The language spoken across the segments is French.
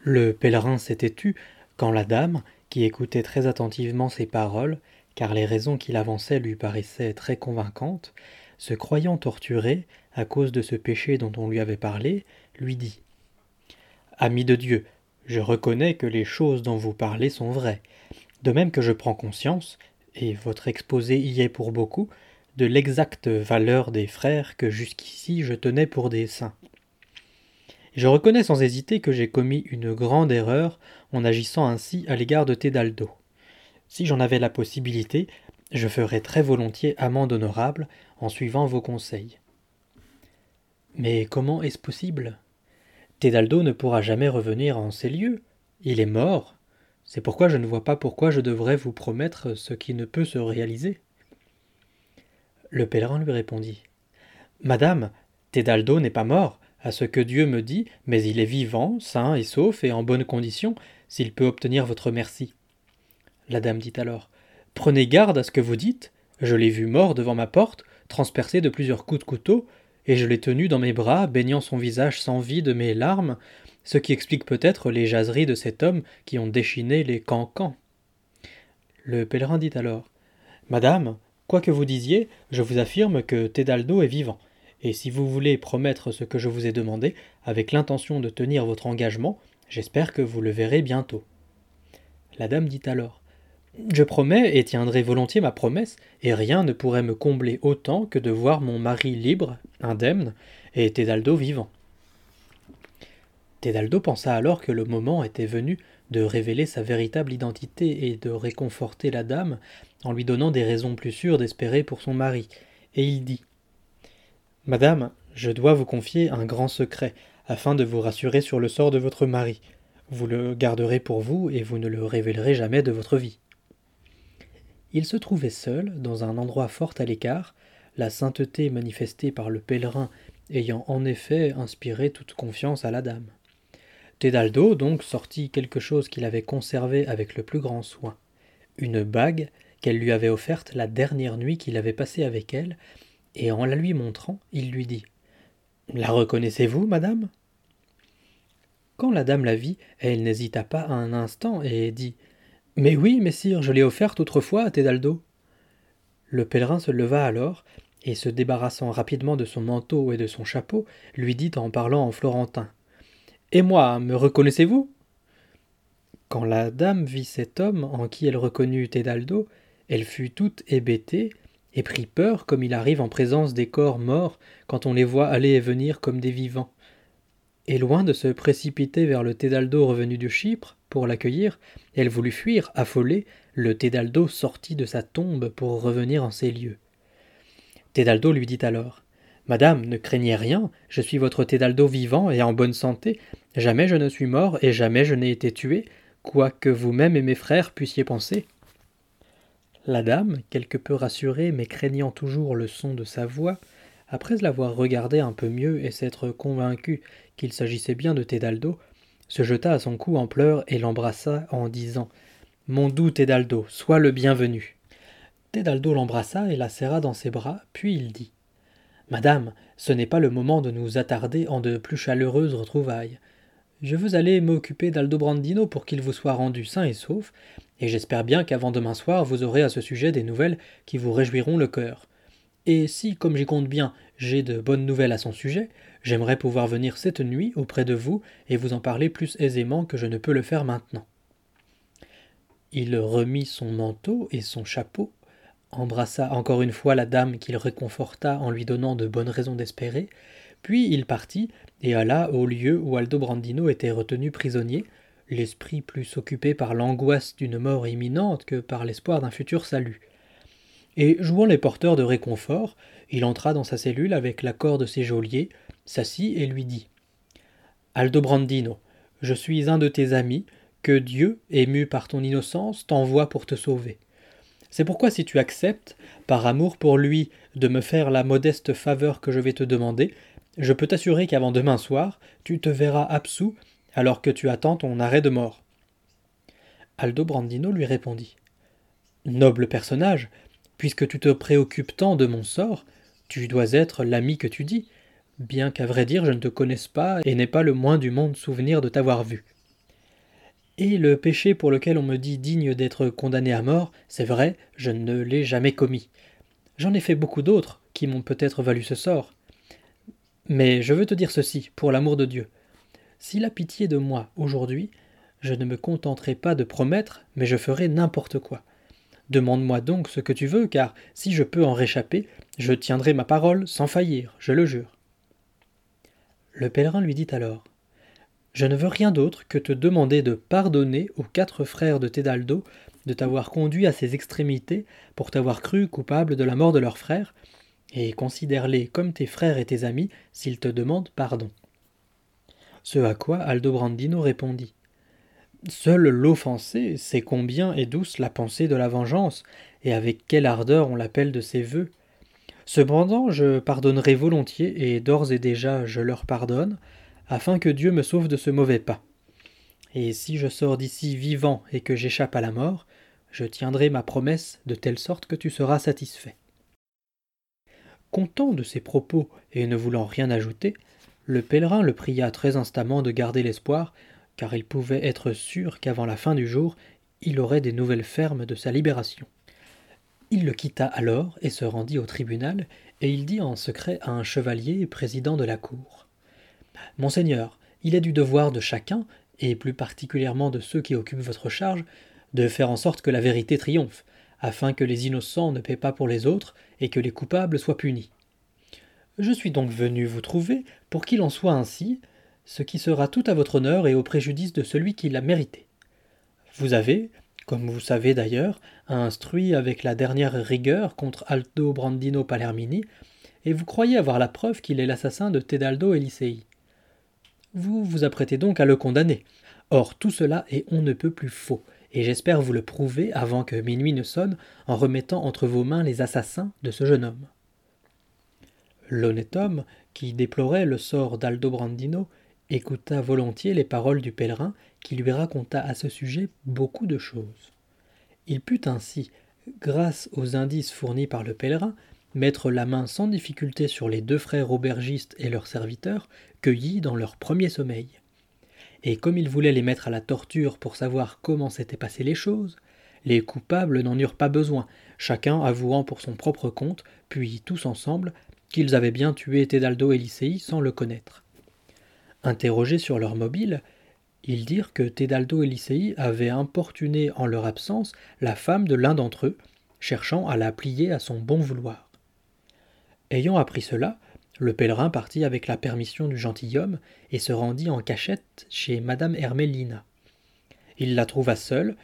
Le pèlerin s'était tu quand la dame, qui écoutait très attentivement ses paroles, car les raisons qu'il avançait lui paraissaient très convaincantes, se croyant torturée à cause de ce péché dont on lui avait parlé, lui dit Ami de Dieu, je reconnais que les choses dont vous parlez sont vraies, de même que je prends conscience, et votre exposé y est pour beaucoup, de l'exacte valeur des frères que jusqu'ici je tenais pour des saints. Je reconnais sans hésiter que j'ai commis une grande erreur en agissant ainsi à l'égard de Tédaldo. Si j'en avais la possibilité, je ferais très volontiers amende honorable en suivant vos conseils. Mais comment est-ce possible? Tédaldo ne pourra jamais revenir en ces lieux. Il est mort. C'est pourquoi je ne vois pas pourquoi je devrais vous promettre ce qui ne peut se réaliser. Le pèlerin lui répondit. Madame, Tédaldo n'est pas mort, à ce que Dieu me dit, mais il est vivant, sain et sauf et en bonne condition, s'il peut obtenir votre merci. La dame dit alors. Prenez garde à ce que vous dites. Je l'ai vu mort devant ma porte, transpercé de plusieurs coups de couteau, et je l'ai tenu dans mes bras, baignant son visage sans vie de mes larmes, ce qui explique peut-être les jaseries de cet homme qui ont déchiné les cancans. Le pèlerin dit alors. Madame, quoi que vous disiez, je vous affirme que Tédaldo est vivant et si vous voulez promettre ce que je vous ai demandé, avec l'intention de tenir votre engagement, j'espère que vous le verrez bientôt. La dame dit alors Je promets et tiendrai volontiers ma promesse, et rien ne pourrait me combler autant que de voir mon mari libre, indemne, et Tédaldo vivant. Tédaldo pensa alors que le moment était venu de révéler sa véritable identité et de réconforter la dame en lui donnant des raisons plus sûres d'espérer pour son mari, et il dit Madame, je dois vous confier un grand secret, afin de vous rassurer sur le sort de votre mari. Vous le garderez pour vous et vous ne le révélerez jamais de votre vie. Il se trouvait seul, dans un endroit fort à l'écart, la sainteté manifestée par le pèlerin ayant en effet inspiré toute confiance à la dame. Tedaldo donc sortit quelque chose qu'il avait conservé avec le plus grand soin, une bague qu'elle lui avait offerte la dernière nuit qu'il avait passée avec elle, et en la lui montrant, il lui dit La reconnaissez-vous, madame? Quand la dame la vit, elle n'hésita pas un instant et dit Mais oui, messire, je l'ai offerte autrefois à Tédaldo. Le pèlerin se leva alors, et se débarrassant rapidement de son manteau et de son chapeau, lui dit en parlant en florentin Et moi, me reconnaissez-vous? Quand la dame vit cet homme en qui elle reconnut Tédaldo, elle fut toute hébétée, et prit peur comme il arrive en présence des corps morts quand on les voit aller et venir comme des vivants. Et loin de se précipiter vers le Tédaldo revenu de Chypre pour l'accueillir, elle voulut fuir, affolée, le Tédaldo sortit de sa tombe pour revenir en ces lieux. Tédaldo lui dit alors Madame, ne craignez rien, je suis votre Tédaldo vivant et en bonne santé, jamais je ne suis mort et jamais je n'ai été tué, quoi que vous-même et mes frères puissiez penser. La dame, quelque peu rassurée mais craignant toujours le son de sa voix, après l'avoir regardé un peu mieux et s'être convaincue qu'il s'agissait bien de Tédaldo, se jeta à son cou en pleurs et l'embrassa en disant Mon doux Tédaldo, sois le bienvenu. Tédaldo l'embrassa et la serra dans ses bras, puis il dit Madame, ce n'est pas le moment de nous attarder en de plus chaleureuses retrouvailles. Je veux aller m'occuper d'Aldobrandino pour qu'il vous soit rendu sain et sauf, et j'espère bien qu'avant demain soir vous aurez à ce sujet des nouvelles qui vous réjouiront le cœur. Et si, comme j'y compte bien, j'ai de bonnes nouvelles à son sujet, j'aimerais pouvoir venir cette nuit auprès de vous et vous en parler plus aisément que je ne peux le faire maintenant. Il remit son manteau et son chapeau, embrassa encore une fois la dame qu'il réconforta en lui donnant de bonnes raisons d'espérer, puis il partit et alla au lieu où Aldobrandino était retenu prisonnier, l'esprit plus occupé par l'angoisse d'une mort imminente que par l'espoir d'un futur salut. Et jouant les porteurs de réconfort, il entra dans sa cellule avec l'accord de ses geôliers, s'assit et lui dit Aldobrandino, je suis un de tes amis, que Dieu, ému par ton innocence, t'envoie pour te sauver. C'est pourquoi si tu acceptes, par amour pour lui, de me faire la modeste faveur que je vais te demander, je peux t'assurer qu'avant demain soir, tu te verras absous alors que tu attends ton arrêt de mort. Aldobrandino lui répondit. Noble personnage, puisque tu te préoccupes tant de mon sort, tu dois être l'ami que tu dis, bien qu'à vrai dire je ne te connaisse pas et n'ai pas le moins du monde souvenir de t'avoir vu. Et le péché pour lequel on me dit digne d'être condamné à mort, c'est vrai, je ne l'ai jamais commis. J'en ai fait beaucoup d'autres qui m'ont peut-être valu ce sort. Mais je veux te dire ceci, pour l'amour de Dieu. S'il a pitié de moi aujourd'hui, je ne me contenterai pas de promettre, mais je ferai n'importe quoi. Demande-moi donc ce que tu veux, car si je peux en réchapper, je tiendrai ma parole sans faillir, je le jure. Le pèlerin lui dit alors je ne veux rien d'autre que te demander de pardonner aux quatre frères de Tédaldo de t'avoir conduit à ces extrémités pour t'avoir cru coupable de la mort de leur frère, et considère-les comme tes frères et tes amis s'ils te demandent pardon. Ce à quoi Aldobrandino répondit. Seul l'offensé sait combien est douce la pensée de la vengeance, et avec quelle ardeur on l'appelle de ses vœux. Cependant, je pardonnerai volontiers, et d'ores et déjà je leur pardonne, afin que Dieu me sauve de ce mauvais pas. Et si je sors d'ici vivant et que j'échappe à la mort, je tiendrai ma promesse de telle sorte que tu seras satisfait. Content de ces propos et ne voulant rien ajouter, le pèlerin le pria très instamment de garder l'espoir, car il pouvait être sûr qu'avant la fin du jour, il aurait des nouvelles fermes de sa libération. Il le quitta alors et se rendit au tribunal, et il dit en secret à un chevalier président de la cour. Monseigneur, il est du devoir de chacun, et plus particulièrement de ceux qui occupent votre charge, de faire en sorte que la vérité triomphe, afin que les innocents ne paient pas pour les autres et que les coupables soient punis. Je suis donc venu vous trouver pour qu'il en soit ainsi, ce qui sera tout à votre honneur et au préjudice de celui qui l'a mérité. Vous avez, comme vous savez d'ailleurs, instruit avec la dernière rigueur contre Aldo Brandino Palermini, et vous croyez avoir la preuve qu'il est l'assassin de Tedaldo Elisei. Vous vous apprêtez donc à le condamner. Or tout cela est on ne peut plus faux, et j'espère vous le prouver avant que minuit ne sonne en remettant entre vos mains les assassins de ce jeune homme. L'honnête homme, qui déplorait le sort d'Aldo Brandino, écouta volontiers les paroles du pèlerin qui lui raconta à ce sujet beaucoup de choses. Il put ainsi, grâce aux indices fournis par le pèlerin, mettre la main sans difficulté sur les deux frères aubergistes et leurs serviteurs, cueillis dans leur premier sommeil. Et comme il voulait les mettre à la torture pour savoir comment s'étaient passées les choses, les coupables n'en eurent pas besoin, chacun avouant pour son propre compte, puis tous ensemble, qu'ils avaient bien tué Tedaldo et Lycéi sans le connaître. Interrogés sur leur mobile, ils dirent que Tedaldo et Lycéi avaient importuné en leur absence la femme de l'un d'entre eux, cherchant à la plier à son bon vouloir. Ayant appris cela, le pèlerin partit avec la permission du gentilhomme et se rendit en cachette chez madame Hermélina. Il la trouva seule,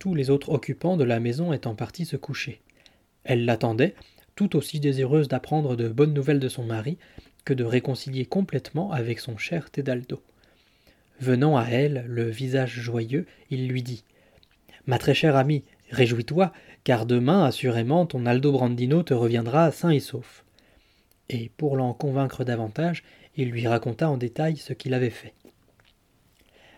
tous les autres occupants de la maison étant partis se coucher. Elle l'attendait, tout aussi désireuse d'apprendre de bonnes nouvelles de son mari que de réconcilier complètement avec son cher Tedaldo. Venant à elle, le visage joyeux, il lui dit Ma très chère amie, réjouis-toi, car demain, assurément, ton Aldo Brandino te reviendra sain et sauf et pour l'en convaincre davantage, il lui raconta en détail ce qu'il avait fait.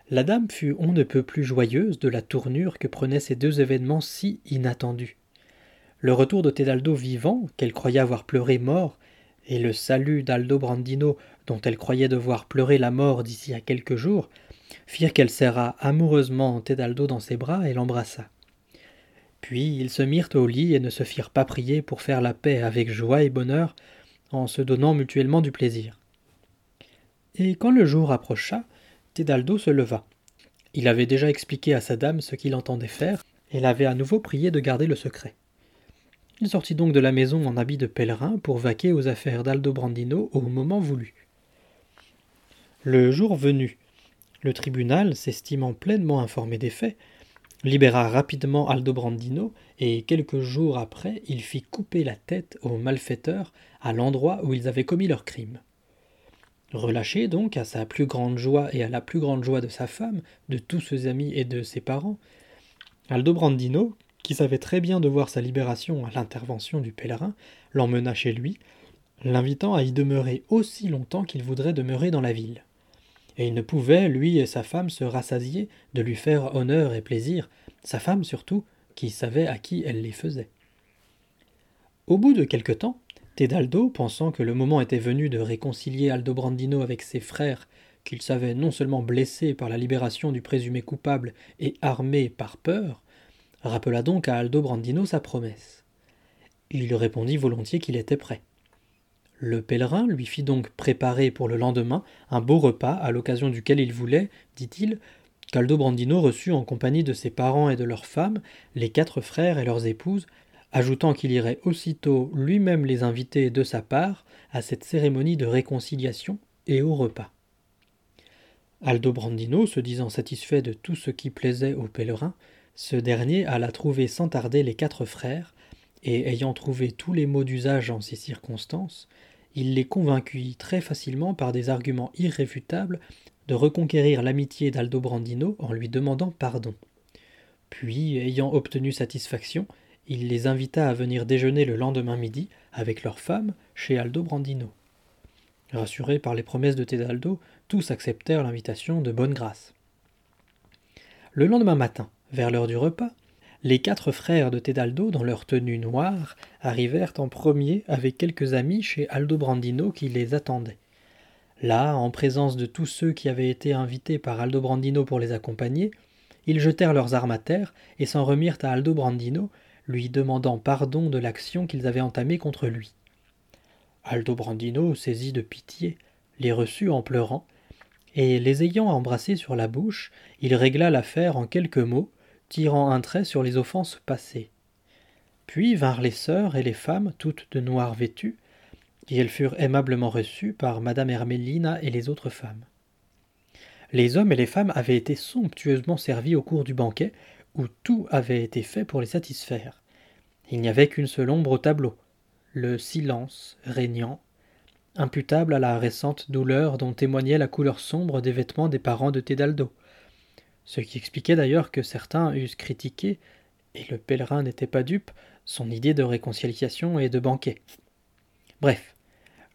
La dame fut on ne peut plus joyeuse de la tournure que prenaient ces deux événements si inattendus. Le retour de Tedaldo vivant, qu'elle croyait avoir pleuré mort, et le salut d'Aldo Brandino, dont elle croyait devoir pleurer la mort d'ici à quelques jours, firent qu'elle serra amoureusement Tedaldo dans ses bras et l'embrassa. Puis ils se mirent au lit et ne se firent pas prier pour faire la paix avec joie et bonheur en se donnant mutuellement du plaisir. Et quand le jour approcha, Tedaldo se leva. Il avait déjà expliqué à sa dame ce qu'il entendait faire, et l'avait à nouveau prié de garder le secret. Il sortit donc de la maison en habit de pèlerin pour vaquer aux affaires d'Aldo Brandino au moment voulu. Le jour venu, le tribunal, s'estimant pleinement informé des faits, libéra rapidement Aldo Brandino et quelques jours après il fit couper la tête aux malfaiteurs à l'endroit où ils avaient commis leur crime. Relâché donc à sa plus grande joie et à la plus grande joie de sa femme, de tous ses amis et de ses parents, Aldo Brandino, qui savait très bien de voir sa libération à l'intervention du pèlerin, l'emmena chez lui, l'invitant à y demeurer aussi longtemps qu'il voudrait demeurer dans la ville et il ne pouvait, lui et sa femme, se rassasier de lui faire honneur et plaisir, sa femme surtout, qui savait à qui elle les faisait. Au bout de quelque temps, Tedaldo, pensant que le moment était venu de réconcilier Aldobrandino avec ses frères, qu'il savait non seulement blessé par la libération du présumé coupable et armé par peur, rappela donc à Aldo Brandino sa promesse. Il répondit volontiers qu'il était prêt. Le pèlerin lui fit donc préparer pour le lendemain un beau repas à l'occasion duquel il voulait, dit-il, qu'Aldo Brandino reçut en compagnie de ses parents et de leurs femmes, les quatre frères et leurs épouses, ajoutant qu'il irait aussitôt lui-même les inviter de sa part à cette cérémonie de réconciliation et au repas. Aldo Brandino, se disant satisfait de tout ce qui plaisait au pèlerin, ce dernier alla trouver sans tarder les quatre frères, et ayant trouvé tous les mots d'usage en ces circonstances, il les convainquit très facilement par des arguments irréfutables de reconquérir l'amitié d'Aldo Brandino en lui demandant pardon. Puis, ayant obtenu satisfaction, il les invita à venir déjeuner le lendemain midi avec leurs femmes chez Aldo Brandino. Rassurés par les promesses de Tedaldo, tous acceptèrent l'invitation de bonne grâce. Le lendemain matin, vers l'heure du repas, les quatre frères de Tedaldo, dans leur tenue noire, arrivèrent en premier avec quelques amis chez Aldo Brandino qui les attendait. Là, en présence de tous ceux qui avaient été invités par Aldo Brandino pour les accompagner, ils jetèrent leurs armes à terre et s'en remirent à Aldo Brandino, lui demandant pardon de l'action qu'ils avaient entamée contre lui. Aldo Brandino, saisi de pitié, les reçut en pleurant, et les ayant embrassés sur la bouche, il régla l'affaire en quelques mots, tirant un trait sur les offenses passées. Puis vinrent les sœurs et les femmes, toutes de noir vêtues, et elles furent aimablement reçues par madame Hermélina et les autres femmes. Les hommes et les femmes avaient été somptueusement servis au cours du banquet, où tout avait été fait pour les satisfaire. Il n'y avait qu'une seule ombre au tableau, le silence régnant, imputable à la récente douleur dont témoignait la couleur sombre des vêtements des parents de Tedaldo ce qui expliquait d'ailleurs que certains eussent critiqué, et le pèlerin n'était pas dupe, son idée de réconciliation et de banquet. Bref,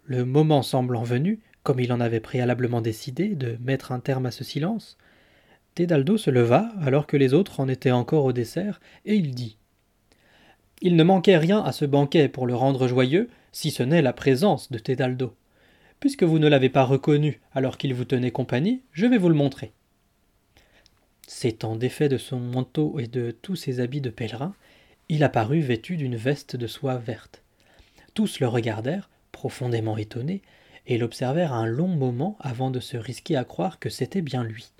le moment semblant venu, comme il en avait préalablement décidé, de mettre un terme à ce silence, Tedaldo se leva alors que les autres en étaient encore au dessert, et il dit Il ne manquait rien à ce banquet pour le rendre joyeux, si ce n'est la présence de Tedaldo. Puisque vous ne l'avez pas reconnu alors qu'il vous tenait compagnie, je vais vous le montrer. S'étant défait de son manteau et de tous ses habits de pèlerin, il apparut vêtu d'une veste de soie verte. Tous le regardèrent, profondément étonnés, et l'observèrent un long moment avant de se risquer à croire que c'était bien lui.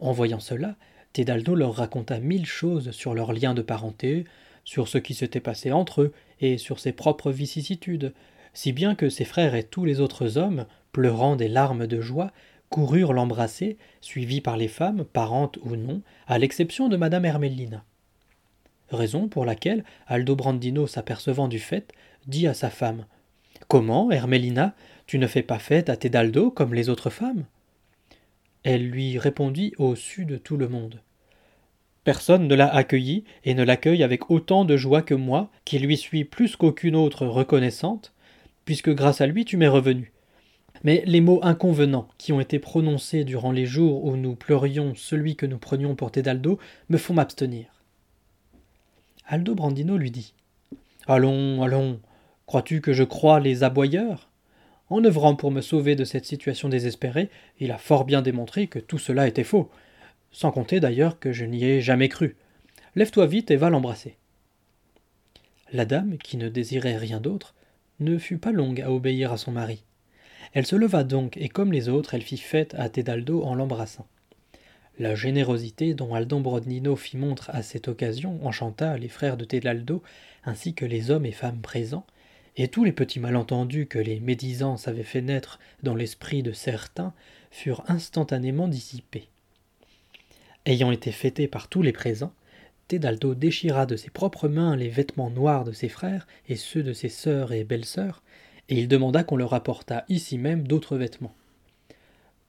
En voyant cela, Tedaldo leur raconta mille choses sur leurs liens de parenté, sur ce qui s'était passé entre eux et sur ses propres vicissitudes, si bien que ses frères et tous les autres hommes, pleurant des larmes de joie, coururent l'embrasser, suivis par les femmes, parentes ou non, à l'exception de madame Hermélina. Raison pour laquelle Aldo Brandino, s'apercevant du fait, dit à sa femme Comment, Hermélina, tu ne fais pas fête à Tedaldo comme les autres femmes? Elle lui répondit au su de tout le monde. Personne ne l'a accueilli et ne l'accueille avec autant de joie que moi, qui lui suis plus qu'aucune autre reconnaissante, puisque grâce à lui tu m'es revenu. Mais les mots inconvenants qui ont été prononcés durant les jours où nous pleurions celui que nous prenions pour Tedaldo me font m'abstenir. Aldo Brandino lui dit Allons, allons, crois-tu que je crois les aboyeurs? En œuvrant pour me sauver de cette situation désespérée, il a fort bien démontré que tout cela était faux, sans compter d'ailleurs que je n'y ai jamais cru. Lève-toi vite et va l'embrasser. La dame, qui ne désirait rien d'autre, ne fut pas longue à obéir à son mari. Elle se leva donc, et comme les autres, elle fit fête à Tedaldo en l'embrassant. La générosité dont Aldon Brodnino fit montre à cette occasion enchanta les frères de Tedaldo, ainsi que les hommes et femmes présents, et tous les petits malentendus que les médisances avaient fait naître dans l'esprit de certains furent instantanément dissipés. Ayant été fêté par tous les présents, Tedaldo déchira de ses propres mains les vêtements noirs de ses frères et ceux de ses sœurs et belles-sœurs, et il demanda qu'on leur apportât ici même d'autres vêtements.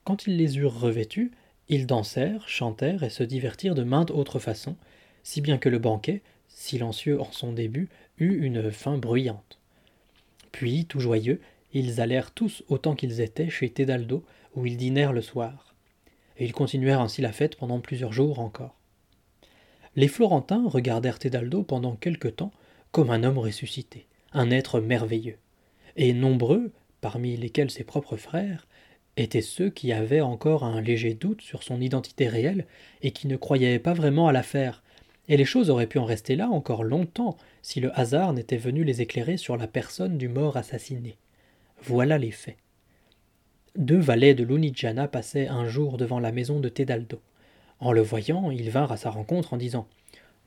Quand ils les eurent revêtus, ils dansèrent, chantèrent et se divertirent de maintes autres façons, si bien que le banquet, silencieux en son début, eut une fin bruyante. Puis, tout joyeux, ils allèrent tous autant qu'ils étaient chez Tedaldo, où ils dînèrent le soir. Et ils continuèrent ainsi la fête pendant plusieurs jours encore. Les Florentins regardèrent Tedaldo pendant quelque temps comme un homme ressuscité, un être merveilleux et nombreux, parmi lesquels ses propres frères, étaient ceux qui avaient encore un léger doute sur son identité réelle et qui ne croyaient pas vraiment à l'affaire, et les choses auraient pu en rester là encore longtemps si le hasard n'était venu les éclairer sur la personne du mort assassiné. Voilà les faits. Deux valets de Lunigiana passaient un jour devant la maison de Tedaldo. En le voyant, ils vinrent à sa rencontre en disant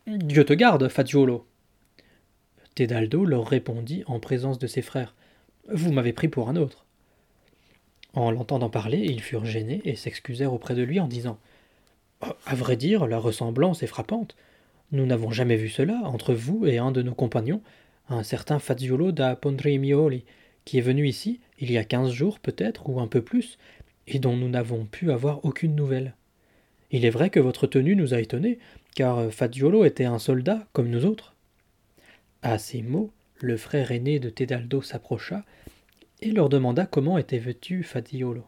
Dieu te garde, Fagiolo. Tedaldo leur répondit en présence de ses frères Vous m'avez pris pour un autre. En l'entendant parler, ils furent gênés et s'excusèrent auprès de lui en disant À vrai dire, la ressemblance est frappante. Nous n'avons jamais vu cela entre vous et un de nos compagnons, un certain Faziolo da Pondremioli, qui est venu ici il y a quinze jours peut-être, ou un peu plus, et dont nous n'avons pu avoir aucune nouvelle. Il est vrai que votre tenue nous a étonnés, car Fagiolo était un soldat comme nous autres. À ces mots, le frère aîné de Tedaldo s'approcha et leur demanda comment était vêtu Fagiolo.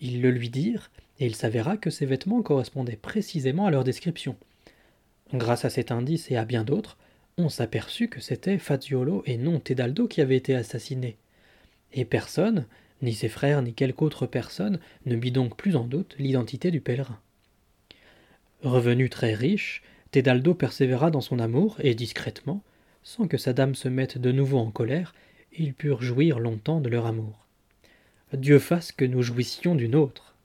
Ils le lui dirent, et il s'avéra que ses vêtements correspondaient précisément à leur description. Grâce à cet indice et à bien d'autres, on s'aperçut que c'était Fagiolo et non Tedaldo qui avait été assassiné. Et personne, ni ses frères ni quelque autre personne, ne mit donc plus en doute l'identité du pèlerin. Revenu très riche, Tedaldo persévéra dans son amour, et discrètement, sans que sa dame se mette de nouveau en colère, ils purent jouir longtemps de leur amour. Dieu fasse que nous jouissions d'une autre.